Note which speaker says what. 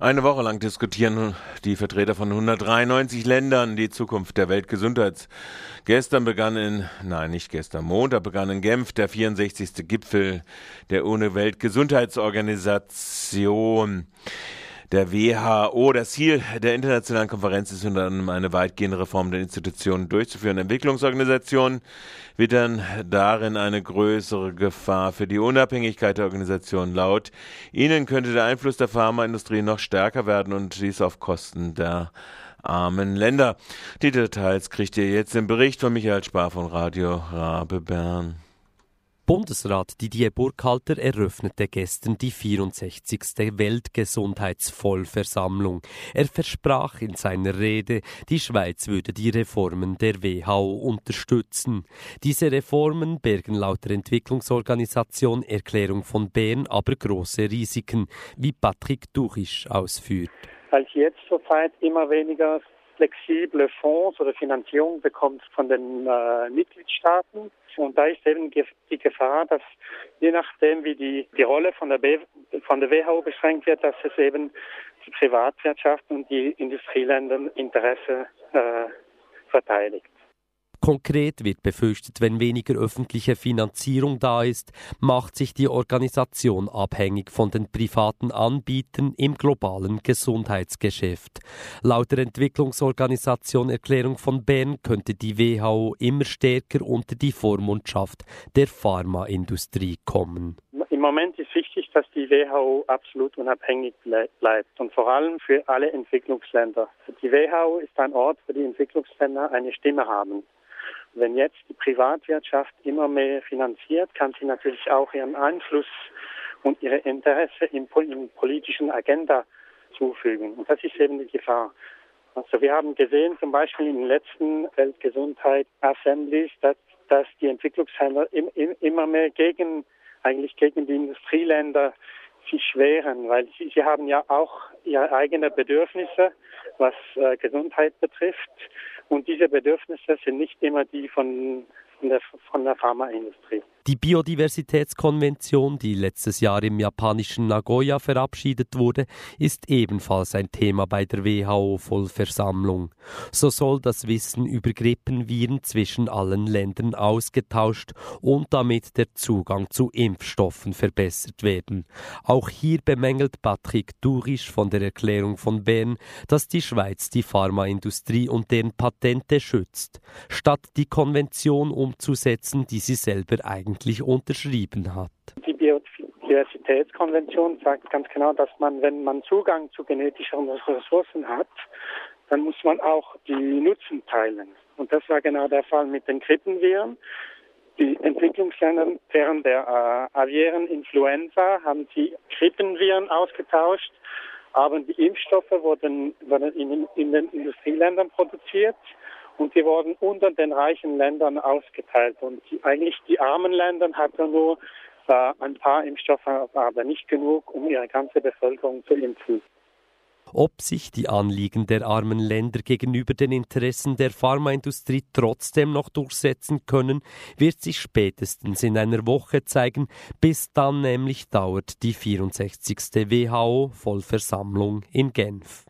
Speaker 1: Eine Woche lang diskutieren die Vertreter von 193 Ländern die Zukunft der Weltgesundheits. Gestern begann in, nein, nicht gestern, Montag begann in Genf der 64. Gipfel der UNO-Weltgesundheitsorganisation der WHO. Das Ziel der internationalen Konferenz ist unter anderem eine weitgehende Reform der Institutionen durchzuführen. Entwicklungsorganisationen wittern darin eine größere Gefahr für die Unabhängigkeit der Organisation. Laut ihnen könnte der Einfluss der Pharmaindustrie noch stärker werden und dies auf Kosten der armen Länder. Die Details kriegt ihr jetzt im Bericht von Michael Spar von Radio Rabe Bern.
Speaker 2: Bundesrat Didier Burkhalter eröffnete gestern die 64. Weltgesundheitsvollversammlung. Er versprach in seiner Rede, die Schweiz würde die Reformen der WHO unterstützen. Diese Reformen bergen laut der Entwicklungsorganisation Erklärung von Bern aber große Risiken, wie Patrick Duchisch ausführt.
Speaker 3: Weil jetzt zurzeit immer weniger flexible Fonds oder Finanzierung bekommt von den äh, Mitgliedstaaten und da ist eben die Gefahr, dass je nachdem, wie die, die Rolle von der, B, von der WHO beschränkt wird, dass es eben die Privatwirtschaft und die Industrieländer Interesse äh, verteidigt.
Speaker 2: Konkret wird befürchtet, wenn weniger öffentliche Finanzierung da ist, macht sich die Organisation abhängig von den privaten Anbietern im globalen Gesundheitsgeschäft. Laut der Entwicklungsorganisation Erklärung von Bern könnte die WHO immer stärker unter die Vormundschaft der Pharmaindustrie kommen.
Speaker 3: Im Moment ist wichtig, dass die WHO absolut unabhängig bleibt und vor allem für alle Entwicklungsländer. Die WHO ist ein Ort, wo die Entwicklungsländer eine Stimme haben. Wenn jetzt die Privatwirtschaft immer mehr finanziert, kann sie natürlich auch ihren Einfluss und ihre Interesse in, in politischen Agenda zufügen. Und das ist eben die Gefahr. Also wir haben gesehen, zum Beispiel in den letzten Weltgesundheit Assemblies, dass, dass die Entwicklungsländer im, im, immer mehr gegen, eigentlich gegen die Industrieländer sich schweren, weil sie, sie haben ja auch ihre eigenen Bedürfnisse, was äh, Gesundheit betrifft. Und diese Bedürfnisse sind nicht immer die von, von, der, von der Pharmaindustrie.
Speaker 2: Die Biodiversitätskonvention, die letztes Jahr im japanischen Nagoya verabschiedet wurde, ist ebenfalls ein Thema bei der WHO-Vollversammlung. So soll das Wissen über Grippenviren zwischen allen Ländern ausgetauscht und damit der Zugang zu Impfstoffen verbessert werden. Auch hier bemängelt Patrick Durisch von der Erklärung von Bern, dass die Schweiz die Pharmaindustrie und deren Patente schützt, statt die Konvention umzusetzen, die sie selber eigentlich eigentlich unterschrieben hat.
Speaker 3: Die Biodiversitätskonvention sagt ganz genau, dass man, wenn man Zugang zu genetischen Ressourcen hat, dann muss man auch die Nutzen teilen. Und das war genau der Fall mit den Krippenviren. Die Entwicklungsländer während der äh, aviären Influenza haben sie Krippenviren ausgetauscht, aber die Impfstoffe wurden, wurden in, in den Industrieländern produziert und die wurden unter den reichen Ländern ausgeteilt. Und die, eigentlich die armen Länder hatten nur äh, ein paar Impfstoffe, aber nicht genug, um ihre ganze Bevölkerung zu impfen.
Speaker 2: Ob sich die Anliegen der armen Länder gegenüber den Interessen der Pharmaindustrie trotzdem noch durchsetzen können, wird sich spätestens in einer Woche zeigen. Bis dann nämlich dauert die 64. WHO-Vollversammlung in Genf.